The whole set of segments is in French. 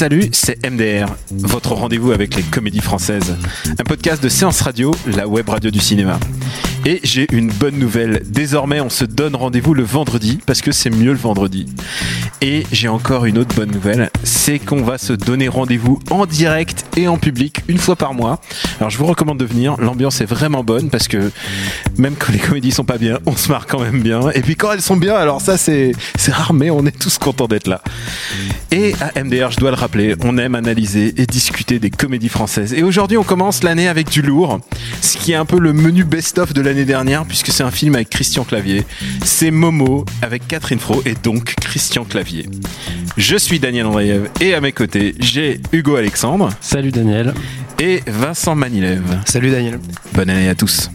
Salut, c'est MDR, votre rendez-vous avec les comédies françaises. Un podcast de séance radio, la web radio du cinéma. Et j'ai une bonne nouvelle. Désormais, on se donne rendez-vous le vendredi parce que c'est mieux le vendredi. Et j'ai encore une autre bonne nouvelle, c'est qu'on va se donner rendez-vous en direct et en public une fois par mois. Alors je vous recommande de venir, l'ambiance est vraiment bonne parce que même quand les comédies sont pas bien, on se marre quand même bien. Et puis quand elles sont bien, alors ça c'est rare mais on est tous contents d'être là. Et à MDR, je dois le rappeler, on aime analyser et discuter des comédies françaises. Et aujourd'hui, on commence l'année avec du lourd, ce qui est un peu le menu best-of de l'année dernière puisque c'est un film avec Christian Clavier. C'est Momo avec Catherine Fro et donc Christian Clavier. Je suis Daniel Andreev et à mes côtés, j'ai Hugo Alexandre. Salut Daniel. Et Vincent Manilev. Salut Daniel. Bonne année à tous.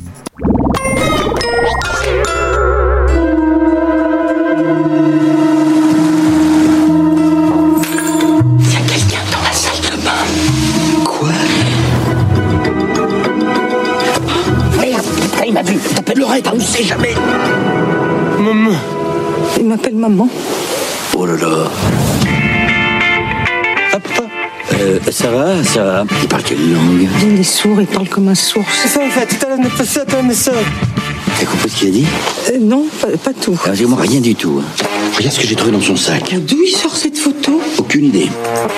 Ça va, ça va. Il parle quelle langue? Il est sourd, il parle comme un sourd. C'est ça en fait, tout à l'heure, ta ça. T'as compris ce qu'il a dit? Euh, non, pas, pas tout. Alors, dis-moi rien du tout. hein. Regarde ce que j'ai trouvé dans son sac. D'où il sort cette photo? Aucune idée.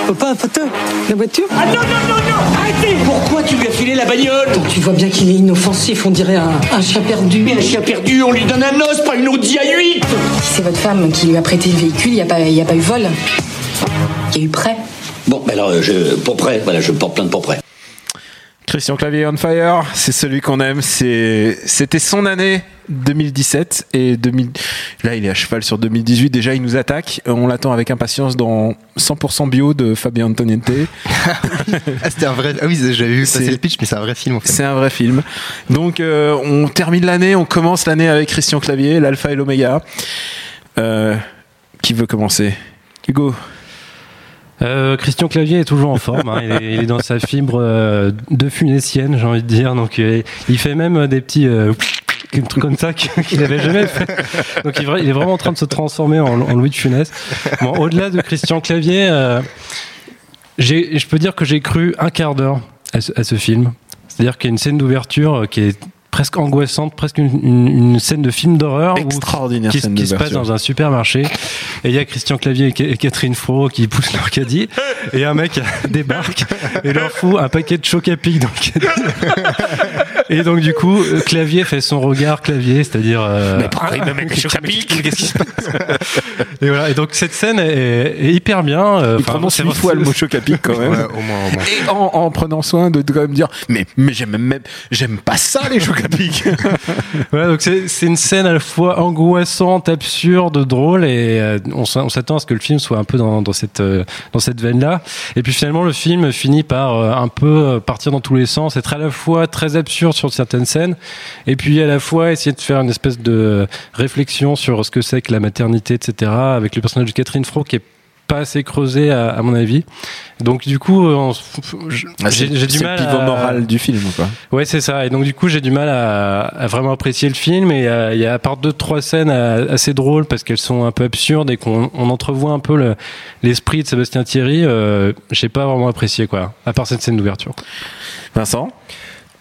Papa, photo? La voiture? Ah non, non, non, non Arrêtez Pourquoi tu lui as filé la bagnole? Tu vois bien qu'il est inoffensif, on dirait un, un chat perdu. Mais un chien perdu, on lui donne un os, pas une Audi A8 Si c'est votre femme qui lui a prêté le véhicule, il n'y a, pas- il y a pas eu vol. Il y a eu prêt. Bon, alors, euh, je, pour prêt, voilà, je porte plainte pour prêt. Christian Clavier on fire, c'est celui qu'on aime. C'était son année 2017 et 2000. Là, il est à cheval sur 2018. Déjà, il nous attaque. On l'attend avec impatience dans 100% bio de Fabien Antoniente. Ah, c'était un vrai. Ah oui, j'avais vu C'est- passer le pitch, mais c'est un vrai film en fait. C'est un vrai film. Donc, euh, on termine l'année. On commence l'année avec Christian Clavier, l'alpha et l'oméga. Euh, qui veut commencer? Hugo. Euh, Christian Clavier est toujours en forme. hein. Il, est, il est dans sa fibre euh, de funessienne, j'ai envie de dire. Donc, euh, il fait même des petits euh, trucs comme ça qu'il n'avait jamais fait. Donc, il, est vraiment en train de se transformer en, en Louis de Funès. Bon, au-delà de Christian Clavier, euh, je peux dire que j'ai cru un quart d'heure à à ce film. C'est-à-dire qu'il y a une scène d'ouverture euh, qui est presque angoissante, presque une, une- une scène de film d'horreur Extraordinaire qui, scène qui se passe dans un supermarché. Et il y a Christian Clavier et Ca- et Catherine Fro qui poussent leur caddie. Et un mec débarque et leur fout un paquet de choc à pic dans le caddie. Et donc du coup Clavier fait son regard Clavier c'est-à-dire euh, il me met des chocs à pic qu'est-ce qui se passe? Et voilà. Et donc cette scène est, est hyper bien euh, Il enfin, prononce vrai- fois le mot choc à pic quand même. Ouais, au moins, au moins. Et en, en prenant soin de, de quand même dire mais mais j'aime même j'aime pas ça les chocs donc c'est une scène à la fois angoissante, absurde, drôle, et euh, on s'attend à ce que le film soit un peu dans, cette euh, dans cette veine-là. Et puis finalement, le film finit par euh, un peu partir dans tous les sens, être à la fois très absurde sur certaines scènes, et puis à la fois essayer de faire une espèce de réflexion sur ce que c'est que la maternité, etc. Avec le personnage de Catherine Fro qui est pas assez creusé à, à mon avis. Donc du coup, euh, s- j'ai du c'est mal le pivot à- moral du film quoi. Ouais, c'est ça. Et donc du coup, j'ai du mal à, à vraiment apprécier le film. Et euh, il y a à part deux trois scènes euh, assez drôles parce qu'elles sont un peu absurdes et qu'on on entrevoit un peu le- l'esprit de Sébastien Thierry. Euh, j'ai pas vraiment apprécié quoi. À part cette scène d'ouverture. Vincent?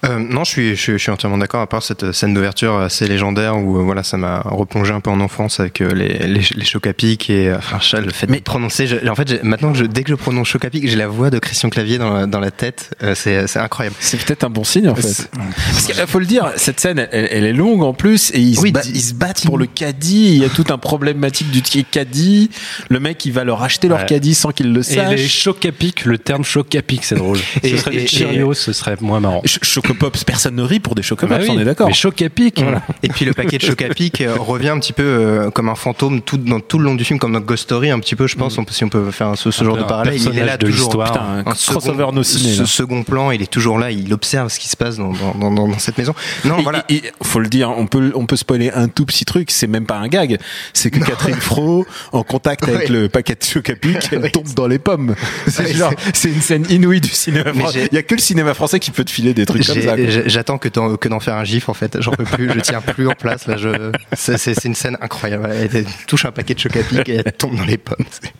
Euh, non, je suis, je, suis- je suis entièrement d'accord. À part cette scène d'ouverture assez légendaire où euh, voilà, ça m'a replongé un peu en enfance avec euh, les, les, les chocs à pic et euh, enfin le fait Mais- de prononcer. je- en fait, j'ai- maintenant que je, dès que je prononce choc à pic, j'ai la voix de Christian Clavier dans, la- dans la tête. Euh, c'est c'est incroyable. C'est peut-être un bon signe en fait. Parce qu'il faut le dire, cette scène, elle, elle est longue en plus et ils, Oui, se, ba- di- ils se battent pour le caddie. Il y a toute un problématique du caddie. Le mec, il va leur acheter leur Ouais. caddie sans qu'ils le Et les chocs à pic, le terme choc à pic, c'est drôle. Et- ce serait et- des Cheerios, ce serait moins marrant. Ch- Chocopops, personne ne rit pour des Chocopops, Bah oui, on est d'accord. Mais choc à pic. Et puis le paquet de choc à pic euh, revient un petit peu euh, comme un fantôme tout, dans tout le long du film, comme dans Ghost Story, un petit peu, je pense, on peut- si on peut faire ce, genre de parallèle. Il est là de toujours. Putain, un un crossover no ciné. ce là. second plan, il est toujours là, il observe ce qui se passe dans, dans, dans, dans cette maison. Non, Et- voilà. et- et faut le dire, on peut, on peut spoiler un tout petit truc, c'est même pas un gag, c'est que Catherine Fro, en contact avec le paquet de choc à pic, elle tombe dans les pommes. C'est Ouais, genre, c'est une scène inouïe du cinéma français. Il y a que le cinéma français qui peut te filer des trucs comme ça. J'attends que d'en que d'en faire un gif en fait. J'en peux plus, je tiens plus en place. Là, je... c'est c'est- c'est une scène incroyable. Elle, touche un paquet de choc à pic et elle tombe dans les pommes. C'est-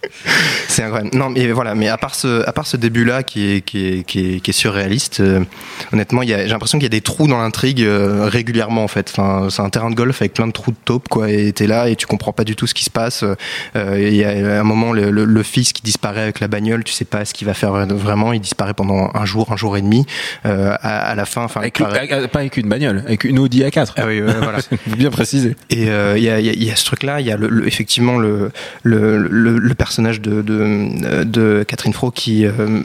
C'est incroyable. Non, mais voilà. Mais à part ce, à part ce début-là qui est, qui est, qui est, qui est surréaliste, euh, honnêtement, il y a- j'ai l'impression qu'il y a des trous dans l'intrigue euh, régulièrement en fait. Enfin, c'est un terrain de golf avec plein de trous de taupe quoi. Et t'es là et tu comprends pas du tout ce qui se passe. Euh, Il y a un moment le, le- le fils qui disparaît avec la bagnole. Tu sais pas ce qu'il va faire vraiment. Il disparaît pendant un jour, un jour et demi. Euh, à, à la fin, enfin, Avec, pareil- avec- pas avec une bagnole, avec une Audi A4. ah oui, voilà. Bien préciser. Et euh, il y, a, il y a- il y a ce truc-là, il y a le, le- effectivement le, le, personnage de, de, de Catherine Fro qui, euh,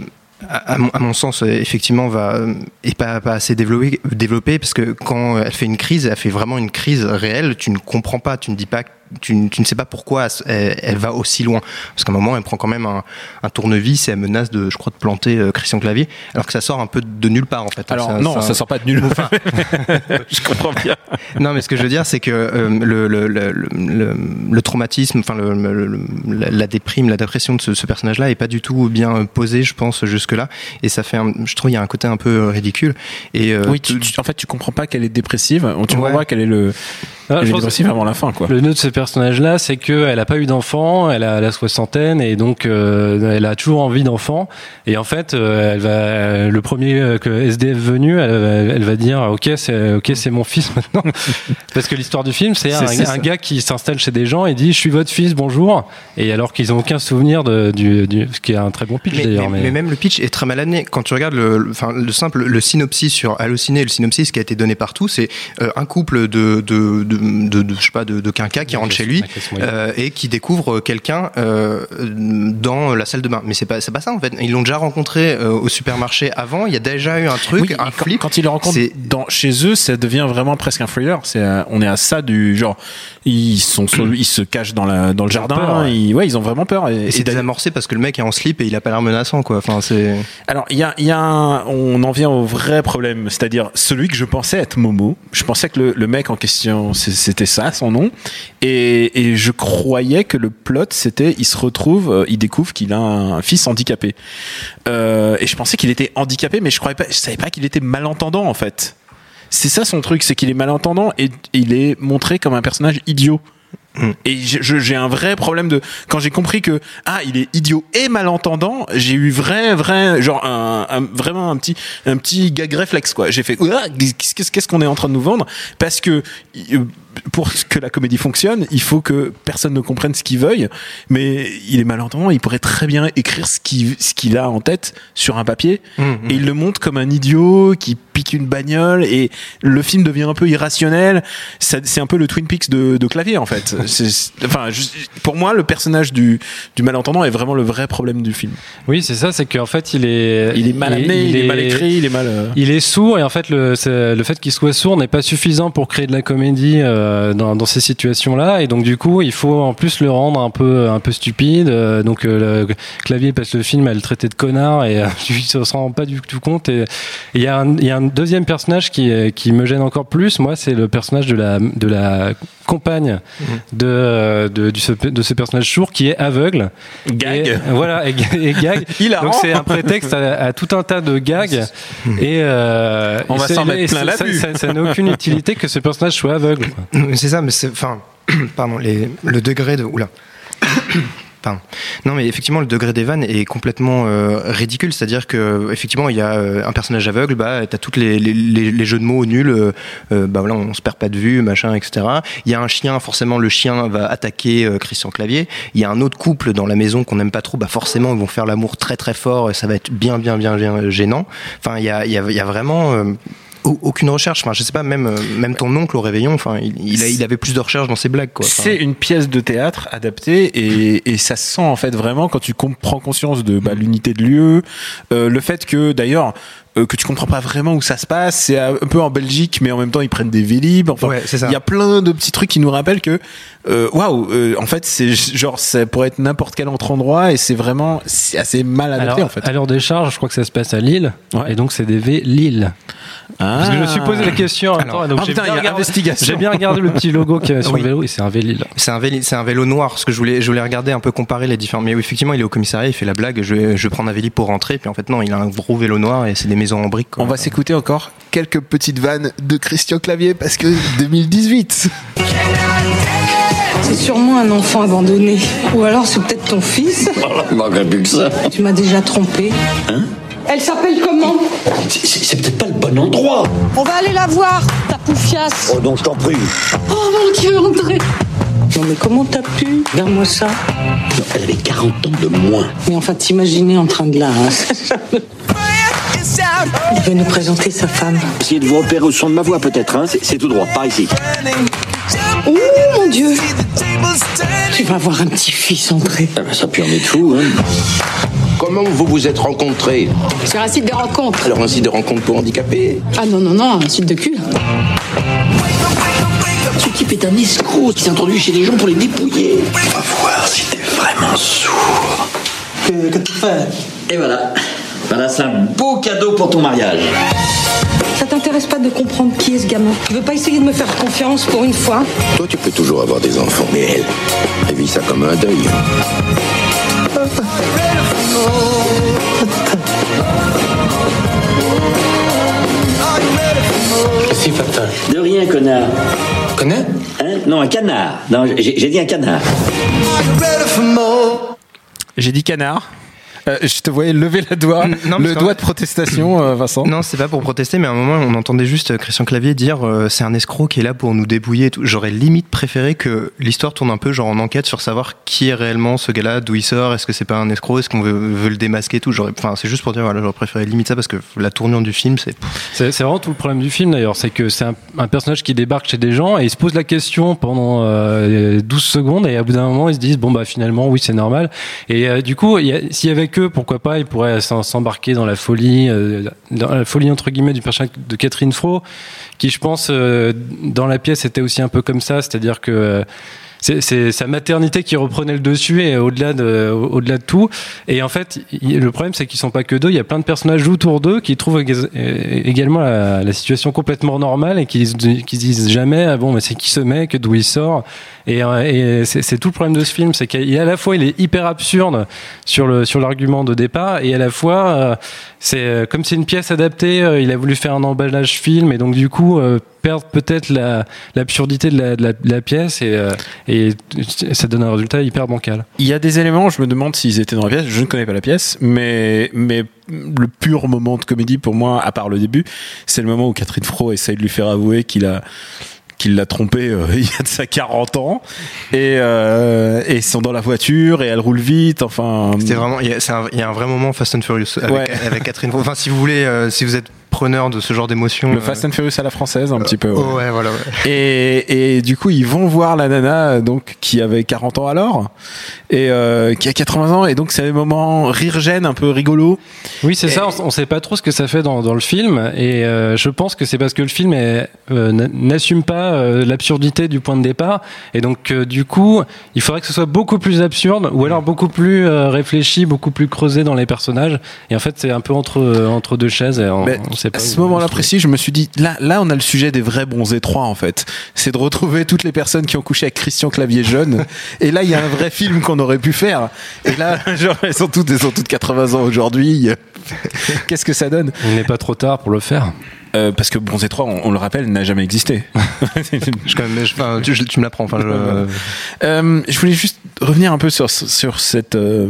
à, mon, à mon sens, euh, effectivement, va euh, est pas, pas assez développé, développé parce que quand elle fait une crise, elle fait vraiment une crise réelle. Tu ne comprends pas, tu ne dis pas. Tu, ne- tu ne sais pas pourquoi elle, elle va aussi loin. Parce qu'à un moment, elle prend quand même un, un tournevis et elle menace de, je crois, de planter euh, Christian Clavier, alors que ça sort un peu de nulle part en fait. Alors, Ça- non, ça- ça sort pas de nul. je comprends bien. non, mais ce que je veux dire, c'est que euh, le, le, le, le, le traumatisme, enfin la, déprime, la dépression de ce, ce personnage-là est pas du tout bien posé, je pense, jusque-là. Et ça fait, un- je trouve, il y a un côté un peu ridicule. Et euh, Oui, tu- tu- en fait, tu comprends pas qu'elle est dépressive. Tu Ouais. comprends pas qu'elle est le, Ah, elle je est pense- dépressive avant la fin, quoi. Le nœud de ce personnage-là, c'est qu'elle n'a pas eu d'enfant, elle a la soixantaine et donc euh, elle a toujours envie d'enfant. Et en fait, euh, elle va, le premier euh, que SDF venu, elle, elle va dire ok, c'est ok, c'est mon fils maintenant. Parce que l'histoire du film, c'est un, gars qui s'installe chez des gens et dit je suis votre fils, bonjour. Et alors qu'ils ont aucun souvenir de, du, du, ce qui est un très bon pitch d'ailleurs. mais- mais même le pitch est très mal amené. Quand tu regardes le, le- enfin, le simple, le synopsis sur Allociné, le synopsis qui a été donné partout, c'est euh, un couple de, de, de, de, de- je sais pas, de, de quinquas qui rentre chez lui. Euh, et qui découvre quelqu'un euh, dans la salle de bain. Mais c'est pas c'est pas ça en fait. Ils l'ont déjà rencontré euh, au supermarché avant. Il y a déjà eu un truc, Oui, un quand, flip. quand ils le rencontrent dans, chez eux, ça devient vraiment presque un thriller. C'est, euh, on est à ça du genre, ils sont, sur- ils se cachent dans la, dans le Ils jardin. peur, ouais. ils, ouais, ils ont vraiment peur. Et, Et c'est désamorcé parce que le mec est en slip et il a pas l'air menaçant quoi. Enfin c'est. alors, il y a, il y a un- on en vient au vrai problème, c'est-à-dire celui que je pensais être Momo. Je pensais que le, le mec en question, c'est- c'était ça, son nom. Et, je croyais que le plot, c'était, il se retrouve, euh, il découvre qu'il a un fils handicapé. Euh, et je pensais qu'il était handicapé, mais je croyais pas, je savais pas qu'il était malentendant en fait. C'est ça son truc, c'est qu'il est malentendant et il est montré comme un personnage idiot. Mm. Et j'ai un vrai problème de quand j'ai compris que ah il est idiot et malentendant, j'ai eu vrai vrai vraiment un petit un petit gag réflexe quoi. J'ai fait qu'est-ce qu'on est en train de nous vendre? Parce que euh, pour que la comédie fonctionne, il faut que personne ne comprenne ce qu'il veuille, mais il est malentendant, il pourrait très bien écrire ce qu'il ce qu'il a en tête sur un papier et il le montre comme un idiot qui pique une bagnole et le film devient un peu irrationnel. C'est un peu le Twin Peaks de, de clavier en fait. Enfin, pour moi, le personnage du, du malentendant est vraiment le vrai problème du film. Oui, c'est ça, c'est qu'en fait il est, Il est mal amené, il, est, mal écrit, il est mal. euh, Il est sourd et en fait le fait qu'il soit sourd n'est pas suffisant pour créer de la comédie euh, dans, dans ces situations-là et donc du coup il faut en plus le rendre un peu un peu stupide. Euh, donc euh, le clavier passe le film à le traiter de connard et euh, il se rend pas du tout compte. Et il y y a un deuxième personnage qui qui me gêne encore plus. Moi c'est le personnage de la de la compagne de, euh, de, ce- de ce personnage sourd qui est aveugle. Gag. Et, voilà, et, et gag. Hilarant. Donc c'est un prétexte à, à tout un tas de gags. Et euh, On et va s'en mettre et plein la ça, vue. ça- ça n'a aucune utilité que ce personnage soit aveugle. C'est ça, mais c'est. Enfin, pardon, les, le degré de. Oula. Non, mais effectivement, le degré des vannes est complètement euh, ridicule. C'est-à-dire que, effectivement, il y a euh, un personnage aveugle, bah, t'as toutes les, jeux de mots nuls, euh, euh, bah voilà, on se perd pas de vue, machin, etc. Il y a un chien, forcément, le chien va attaquer Christian Clavier. Il y a un autre couple dans la maison qu'on n'aime pas trop, bah forcément, ils vont faire l'amour très très fort et ça va être bien, bien, bien, bien gênant. Enfin, y a, il y a vraiment. Au- aucune recherche. Enfin, je sais pas, même, euh, même ton oncle au réveillon, enfin, il, il, a- il avait plus de recherche dans ses blagues, quoi. Enfin, C'est une pièce de théâtre adaptée et, et ça se sent en fait vraiment quand tu prends conscience de bah, l'unité de lieu, euh, le fait que d'ailleurs euh, que tu comprends pas vraiment où ça se passe. C'est un peu en Belgique, mais en même temps ils prennent des Vélib. Enfin, Ouais, il y a plein de petits trucs qui nous rappellent que euh, waouh, euh, en fait c'est genre ça pourrait être n'importe quel autre endroit et c'est vraiment c'est assez mal adapté Alors, en fait. à l'heure des charges, je crois que ça se passe à Lille. Ouais. Et donc, c'est des V Lille. Parce que je me suis posé la question. en même Alors, donc ah putain, bien il y a regardé- investigation. J'ai bien regardé le petit logo qu'il y avait sur Oui. le vélo et c'est un V Lille. C'est un vélo, c'est un vélo noir, parce que je voulais, je voulais regarder un peu comparer les différents. Mais oui, effectivement, il est au commissariat, il fait la blague, je vais, je prendre un vélo pour rentrer, puis en fait non, il a un gros vélo noir et c'est des maisons en briques. quoi. On va s'écouter encore quelques petites vannes de Christian Clavier parce que 2018. C'est sûrement un enfant abandonné. Ou alors c'est peut-être ton fils. Plus que ça. Tu m'as déjà trompé. Elle s'appelle comment? C'est- peut-être pas le bon endroit. On va aller la voir, ta poufiasse. Oh, donc je t'en prie. Oh mon Dieu, André Non mais comment t'as pu Regarde-moi ça? Non, elle avait 40 ans de moins. Mais enfin, t'imaginer en train de la... Il veut nous présenter sa femme. Essayez de vous repérer au son de ma voix, peut-être, hein C'est c'est tout droit, par ici. Oh mon Dieu Tu vas avoir un petit-fils, André. Ah ben, ça pue en est fou, hein Comment vous vous êtes rencontrés Sur un site de rencontre. Alors un site de rencontre pour handicapés Ah non, non, non, un site de cul. Ce type est un escroc qui s'est introduit chez les gens pour les dépouiller. On va voir si t'es vraiment sourd. Que, que tu fais Et voilà. Voilà, c'est un beau cadeau pour ton mariage. Ça t'intéresse pas de comprendre qui est ce gamin Tu veux pas essayer de me faire confiance pour une fois Toi, tu peux toujours avoir des enfants, mais elle, elle vit ça comme un deuil. De rien, connard. Connais Hein Non, un canard. Non, j'ai dit un canard. J'ai dit canard. Euh, je te voyais lever la doigt, non, le doigt de protestation, euh, Vincent. Non, c'est pas pour protester, mais à un moment, on entendait juste Christian Clavier dire euh, c'est un escroc qui est là pour nous débouiller et tout. J'aurais limite préféré que l'histoire tourne un peu genre en enquête sur savoir qui est réellement ce gars-là, d'où il sort, est-ce que c'est pas un escroc, est-ce qu'on veut, veut le démasquer et tout. J'aurais, enfin, c'est juste pour dire, voilà, j'aurais préféré limite ça parce que la tournure du film, c'est. C'est vraiment tout le problème du film d'ailleurs, c'est que c'est un, un personnage qui débarque chez des gens et il se pose la question pendant euh, 12 secondes et à bout d'un moment ils se disent bon bah finalement oui c'est normal et euh, du coup s'il y avait que pourquoi pas il pourrait s'en- s'embarquer dans la folie euh, la folie entre guillemets du personnage de Catherine Fro qui je pense euh, dans la pièce était aussi un peu comme ça, c'est-à-dire que euh, c'est- sa maternité qui reprenait le dessus et au-delà de, au- au-delà de tout. Et en fait, le problème, c'est qu'ils sont pas que deux. Il y a plein de personnages autour d'eux qui trouvent éga- également la, situation complètement normale et qui, qui se disent jamais, ah bon, mais c'est qui ce mec, d'où il sort? Et, euh, c'est tout le problème de ce film, c'est qu'il à la fois il est hyper absurde sur le sur l'argument de départ et à la fois euh, c'est euh, comme c'est une pièce adaptée, il a voulu faire un emballage film et donc du coup perdre peut-être la l'absurdité de la, pièce et, et ça donne un résultat hyper bancal. Il y a des éléments, je me demande s'ils étaient dans la pièce. Je ne connais pas la pièce, mais, mais le pur moment de comédie pour moi, à part le début, c'est le moment où Catherine Fro essaye de lui faire avouer qu'il a qu'il l'a trompé euh, il y a de ça 40 ans et, euh, et ils sont dans la voiture et elle roule vite enfin C'était vraiment, il y, a, c'est un, il y a un vrai moment Fast and Furious avec, Ouais. avec Catherine. Fro. Enfin, si vous voulez, euh, si vous êtes preneur de ce genre d'émotion. le euh, Fast and Furious à la française un petit peu ouais. ouais, voilà. ouais. Et, et du coup, ils vont voir la nana euh, donc qui avait 40 ans alors et euh, qui a 80 ans et donc c'est un moment rire-gêne un peu rigolo. Oui, c'est ça. On, on sait pas trop ce que ça fait dans, dans le film, et euh, je pense que c'est parce que le film euh, n'assume pas euh, l'absurdité du point de départ, et donc euh, du coup, il faudrait que ce soit beaucoup plus absurde, ou alors beaucoup plus euh, réfléchi, beaucoup plus creusé dans les personnages. Et en fait, c'est un peu entre entre deux chaises. Et on, Mais on sait pas à ce moment-là précis, je me suis dit là, là, on a le sujet des vrais bons étroits en fait. C'est de retrouver toutes les personnes qui ont couché avec Christian Clavier jeune. et là, il y a un vrai film qu'on aurait pu faire. Et là, genre, elles sont toutes, elles sont toutes 80 ans aujourd'hui. Qu'est-ce que ça donne? Il n'est pas trop tard pour le faire. Euh, Parce que bons étroits, on, on le rappelle, n'a jamais existé. Je, quand même, je- enfin, tu, je- tu me l'apprends. Enfin, je- Euh, je voulais juste revenir un peu sur, sur cette euh,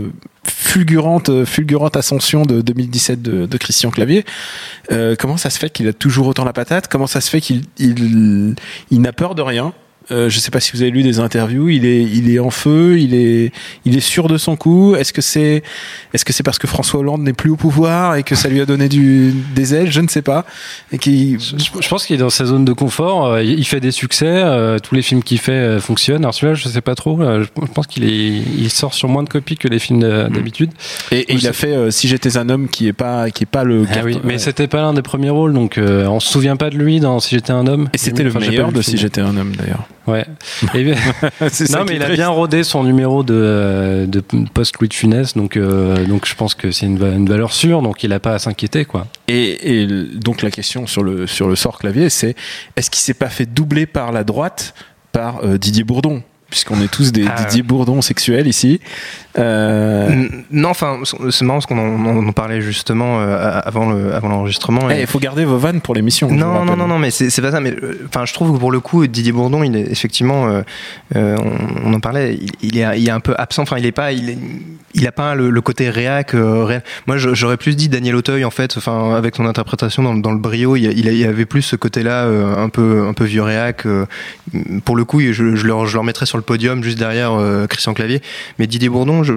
fulgurante, fulgurante ascension de 2017 de, de Christian Clavier. Euh, comment ça se fait qu'il a toujours autant la patate? Comment ça se fait qu'il il, il n'a peur de rien? Euh, je sais pas si vous avez lu des interviews. Il est, il est en feu. Il est, il est sûr de son coup. Est-ce que c'est, est-ce que c'est parce que François Hollande n'est plus au pouvoir et que ça lui a donné du, des ailes? Je ne sais pas. Et qui, Je, je pense qu'il est dans sa zone de confort. euh, Il fait des succès. euh, Tous les films qu'il fait fonctionnent. Alors celui-là, je sais pas trop. Je pense qu'il est, il sort sur moins de copies que les films de- d'habitude. et, et il a fait euh, Si j'étais un homme, qui est pas, qui est pas le. Ah oui, mais c'était pas l'un des premiers rôles, donc euh, on se souvient pas de lui dans Si j'étais un homme. Et c'était le meilleur de Si j'étais un homme d'ailleurs. Ouais. Et- non, mais il a bien rodé son numéro de, euh, de post Louis de Funès, donc euh, donc je pense que c'est une, va- une valeur sûre, donc il a pas à s'inquiéter quoi. Et, et donc la question sur le sur le sort clavier, c'est est-ce qu'il s'est pas fait doubler par la droite par euh, Didier Bourdon? Puisqu'on est tous des Ah, Didier Bourdon sexuels ici. Euh, Non, enfin, c'est marrant parce qu'on en, parlait justement euh, avant le- avant l'enregistrement. eh, et- Il faut garder vos vannes pour l'émission. Non, non, non, non, mais c'est pas ça. Mais euh, enfin, je trouve que pour le coup, Didier Bourdon, il est effectivement, euh, euh, on, on en parlait, il, il est, il est un peu absent. Enfin, il est pas, il, est, il a pas le, le côté réac. euh. Moi, j'aurais plus dit Daniel Auteuil en fait. Enfin, avec son interprétation dans, dans le brio, il, avait plus ce côté-là, euh, un peu, un peu vieux réac. euh, pour le coup, je, je, le, je le remettrais sur le podium juste derrière euh, Christian Clavier. Mais Didier Bourdon, je,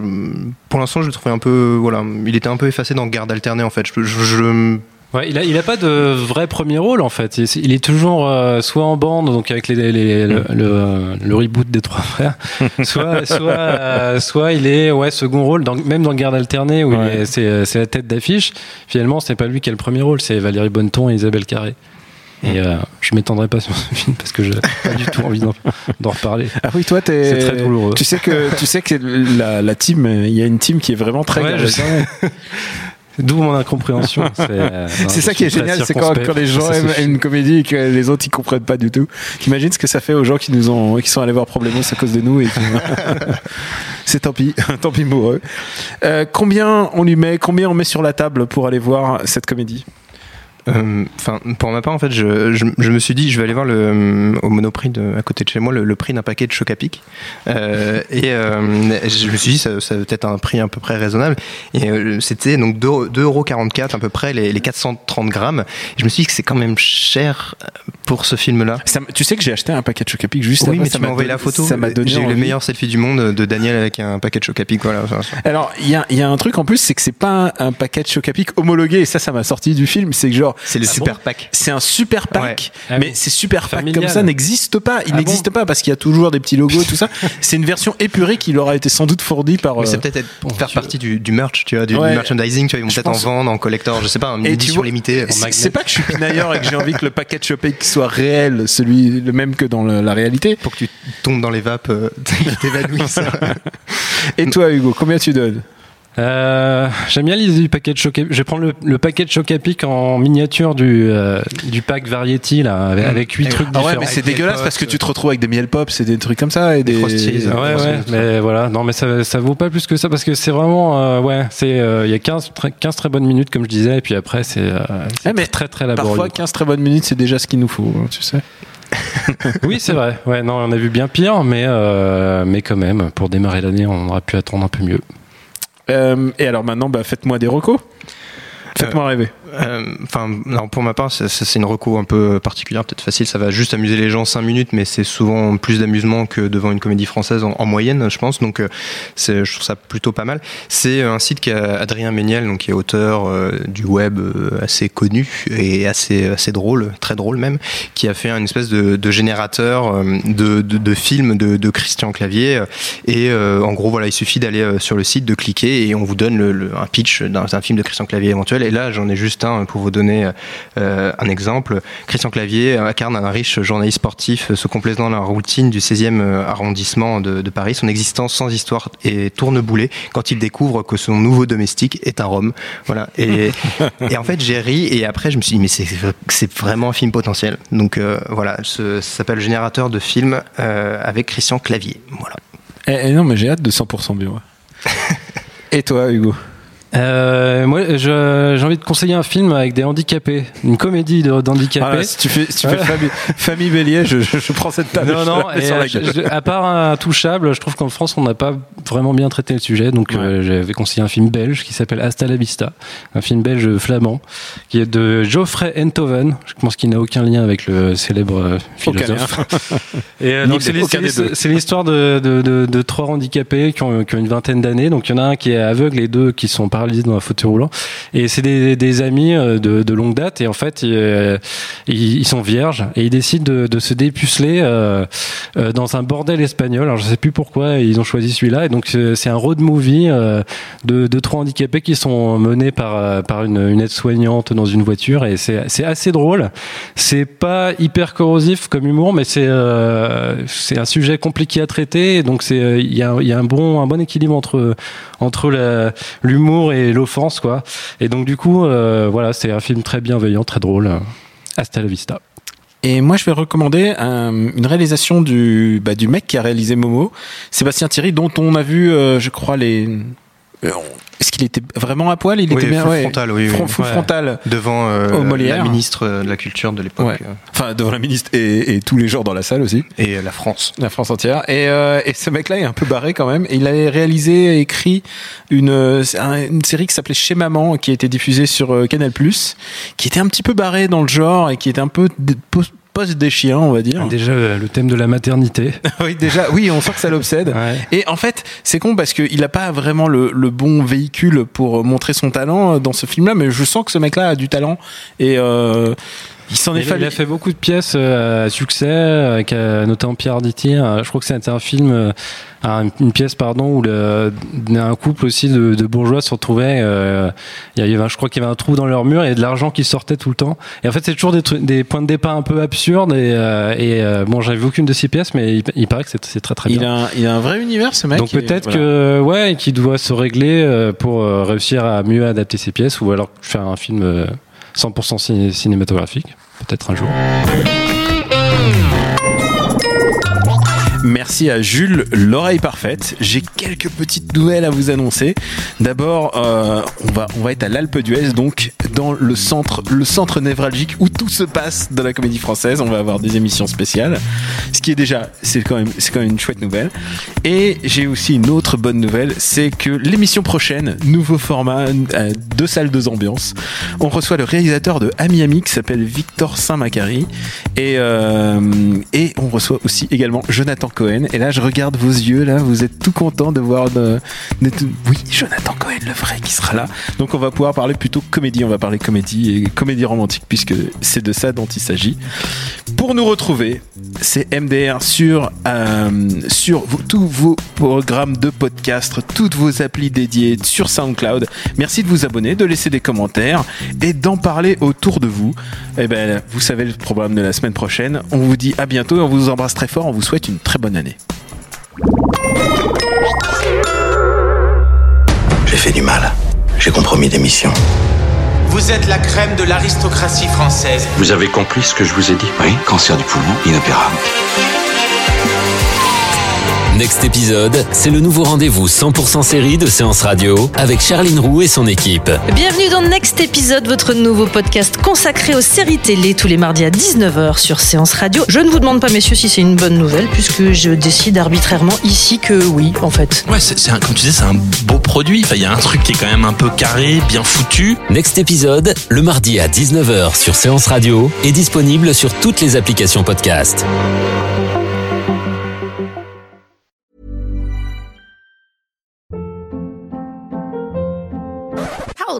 pour l'instant, je le trouvais un peu, voilà, il était un peu effacé dans Garde alternée en fait. Je, je, je- Ouais, il a, il a pas de vrai premier rôle en fait. Il, il est toujours euh, soit en bande, donc avec les, les- le, le, le reboot des trois frères, soit soit euh, soit il est ouais second rôle, dans, même dans Garde alternée où Ouais. c'est la tête d'affiche. Finalement, c'est pas lui qui a le premier rôle, c'est Valérie Bonneton et Isabelle Carré. Et euh, je m'étendrai pas sur ce film parce que j'ai pas du tout envie d'en reparler. Ah oui, toi, t'es. C'est très douloureux. Tu sais que tu sais que la, la team, il y a une team qui est vraiment très. Ouais. D'où mon incompréhension. C'est euh, ça qui est génial, c'est quand, les gens aiment une comédie et que les autres ils comprennent pas du tout. T'imagines ce que ça fait aux gens qui nous ont, qui sont allés voir Problemos à cause de nous c'est tant pis, tant pis pour eux. Euh, combien on lui met, combien on met sur la table pour aller voir cette comédie? Euh, Enfin, pour ma part, en fait, je, je, je me suis dit, je vais aller voir le, euh, au Monoprix de, à côté de chez moi le, le prix d'un paquet de choc à pic. Euh, et euh, je me suis dit, ça, ça va peut-être un prix à peu près raisonnable. Et euh, c'était donc 2,44€ à peu près, les, les 430 grammes. Je me suis dit que c'est quand même cher pour ce film-là. Tu sais que j'ai acheté un paquet de Chocapic juste Oui, mais ça tu m'as envoyé la photo. Ça m'a donné J'ai eu le meilleur selfie du monde de Daniel avec un paquet de choc à pic. Voilà. Enfin, Alors, il y a, il y a un truc en plus, c'est que c'est pas un, un paquet de Chocapic homologué, et ça, ça m'a sorti du film. C'est que genre, c'est le Ah super bon pack. c'est un super pack, Ouais. Ah mais bon ces super packs comme ça n'existent pas. Il Ah n'existe pas parce qu'il y a toujours des petits logos, tout ça. C'est une version épurée qui leur a été sans doute fournie par. Mais euh, c'est peut-être être- pour faire partie du, du merch, tu vois, du, merchandising, tu vois, ils vont Je peut-être en vendre, en collector, je sais pas, une Et tu édition vois- limitée. C'est- pas que je suis pinailleur et que j'ai envie que le paquet de Chocapic soit réel, celui le même que dans le- la réalité. pour que tu tombes dans les vapes, euh, qui t'évanouissent. Et toi, Hugo, combien tu donnes? Euh, J'aime bien l'idée du paquet de choc. Je vais prendre le, le paquet de choc à pic en miniature du, euh, du pack Variety là, avec, avec huit Et- trucs Ah différents. ouais, mais c'est dégueulasse parce que tu te retrouves avec des miel pops et des trucs comme ça et Des des, Frosties. Ouais, Ouais, mais voilà, non, mais ça, ça vaut pas plus que ça parce que c'est vraiment, euh, ouais, c'est, euh, il y a 15 très, 15 très bonnes minutes, comme je disais, et puis après, c'est, euh, c'est Ah, mais très, très laborieux. Parfois, 15 très bonnes minutes, c'est déjà ce qu'il nous faut, hein, tu sais. Oui, c'est vrai. Ouais, non, on a vu bien pire, mais, euh, mais quand même, pour démarrer l'année, on aurait pu attendre un peu mieux. Euh, et alors maintenant, bah, faites-moi des recos. Faites-moi rêver. Euh, Enfin, alors pour ma part, c'est- une reco un peu particulière, peut-être facile. Ça va juste amuser les gens 5 minutes, mais c'est souvent plus d'amusement que devant une comédie française en, en moyenne, je pense. Donc, euh, je trouve ça plutôt pas mal. C'est un site qui a Adrien Méniel, donc qui est auteur euh, du web euh, assez connu et assez assez drôle, très drôle même, qui a fait une espèce de, générateur euh, de, films de, Christian Clavier. Et euh, en gros, voilà, il suffit d'aller euh, sur le site, de cliquer et on vous donne un pitch d'un film de Christian Clavier éventuel. Et là, j'en ai juste un pour vous donner euh, un exemple. Christian Clavier incarne un riche journaliste sportif euh, se complaisant dans la routine du 16e arrondissement de, de Paris. Son existence sans histoire est tourneboulée quand il découvre que son nouveau domestique est un Rome. Voilà. Et, et en fait, j'ai ri et après, je me suis dit, mais c'est c'est vraiment un film potentiel. Donc euh, voilà, ce- ça s'appelle Générateur de films euh, avec Christian Clavier. Voilà. Eh, eh non, mais j'ai hâte de 100% bio. et toi, Hugo? Euh, moi, j'ai envie de conseiller un film avec des handicapés, une comédie d'handicapés. Ah là, Si tu fais, si tu fais famille, famille Bélier, je, je, je prends cette table. Non, non, la mets et, sur la euh, je- à part un touchable, je trouve qu'en France, on n'a pas vraiment bien traité le sujet. Donc euh, j'avais conseillé un film belge qui s'appelle Hasta la Vista, un film belge flamand qui est de Geoffrey Enthoven. Je pense qu'il n'a aucun lien avec le célèbre euh, philosophe. Et euh, donc c'est l'histoire- de, de, de, de trois handicapés qui ont, qui ont une vingtaine d'années. Donc il y en a un qui est aveugle et deux qui sont paralysés dans un fauteuil roulant. Et c'est des, amis euh, de, longue date. Et en fait, ils, euh, sont vierges et ils décident de, se dépuceler euh, dans un bordel espagnol. Alors je sais plus pourquoi ils ont choisi celui-là. Et donc c'est un road movie de, trois handicapés qui sont menés par par une, aide-soignante dans une voiture. Et c'est assez drôle. C'est pas hyper corrosif comme humour, mais c'est c'est un sujet compliqué à traiter. Donc c'est il y a y a un bon un bon équilibre entre entre la- et l'offense quoi. Et donc du coup euh, voilà c'est un film très bienveillant, très drôle. Hasta la vista. Et moi, je vais recommander un- une réalisation du, bah, du mec qui a réalisé Momo, Sébastien Thierry, dont on a vu, euh, je crois, les. Euh, Est-ce qu'il était vraiment à poil? Il Oui, était bien ouais. frontal, oui, oui. Front- full Ouais. frontal. Devant euh, Au Molière. la ministre de la Culture de l'époque Ouais. Enfin, devant la ministre et, et tous les gens dans la salle aussi. et la France. La France entière. Et, euh, et ce mec-là est un peu barré quand même. Et il avait réalisé et écrit une, euh, un- une série qui s'appelait Chez Maman, qui a été diffusée sur euh, Canal+, qui était un petit peu barré dans le genre et qui était un peu d- post- post-déchiant, on va dire. Déjà euh, le thème de la maternité. oui, déjà, oui, on sent que ça l'obsède. Ouais. Et en fait, c'est con parce qu'il n'a pas vraiment le, le bon véhicule pour montrer son talent euh, dans ce film-là, mais je sens que ce mec-là a du talent et euh, il s'en est fallu. il a fait beaucoup de pièces euh, à succès, avec euh, notamment Pierre. Euh, Je crois que c'était un film, euh, un- une pièce pardon, où le, un couple aussi de, de bourgeois se retrouvait. euh, il y avait, je crois qu'il y avait un trou dans leur mur et de l'argent qui sortait tout le temps. Et en fait, c'est toujours des, trucs- des points de départ un peu absurdes. Et, euh, et euh, bon, j'avais vu aucune de ces pièces, mais il, il paraît que c'est très très bien. Il a, un, il a un vrai univers, ce mec. Donc peut-être voilà. que ouais, qu'il doit se régler euh, pour euh, réussir à mieux adapter ses pièces ou alors faire un film euh, 100% ciné- cinématographique, peut-être un jour. Merci à Jules, l'oreille parfaite. J'ai quelques petites nouvelles à vous annoncer. D'abord, euh, on va on va être à l'Alpe d'Huez, donc dans le centre le centre névralgique où tout se passe dans la comédie française. On va avoir des émissions spéciales, ce qui est déjà c'est quand même c'est quand même une chouette nouvelle. Et j'ai aussi une autre bonne nouvelle, c'est que l'émission prochaine, nouveau format, euh, deux salles, deux ambiances. On reçoit le réalisateur de Ami Ami qui s'appelle Victor Saint-Macary et euh, et on reçoit aussi également Jonathan Cohen. Et là, je regarde vos yeux là, vous êtes tout content de voir de, oui Jonathan Cohen le vrai qui sera là. Donc on va pouvoir parler plutôt comédie, parler comédie et comédie romantique puisque c'est de ça dont il s'agit. Pour nous retrouver, c'est MDR sur, euh, sur tous vos programmes de podcast, toutes vos applis dédiées sur SoundCloud. Merci de vous abonner, de laisser des commentaires et d'en parler autour de vous. Et ben, vous savez le programme de la semaine prochaine. On vous dit à bientôt et on vous embrasse très fort. On vous souhaite une très bonne année. J'ai fait du mal. J'ai compromis des missions. Vous êtes la crème de l'aristocratie française. Vous avez compris ce que je vous ai dit Oui, cancer du poumon, inopérable. Next épisode, c'est le nouveau rendez-vous 100% série de Séance Radio avec Charline Roux et son équipe. Bienvenue dans Next épisode, votre nouveau podcast consacré aux séries télé tous les mardis à 19h sur Séance Radio. Je ne vous demande pas, messieurs, si c'est une bonne nouvelle, puisque je décide arbitrairement ici que oui, en fait. Ouais, c'est, comme tu disais, c'est un beau produit. Enfin, il y a un truc qui est quand même un peu carré, bien foutu. Next épisode, le mardi à 19h sur Séance Radio, est disponible sur toutes les applications podcast.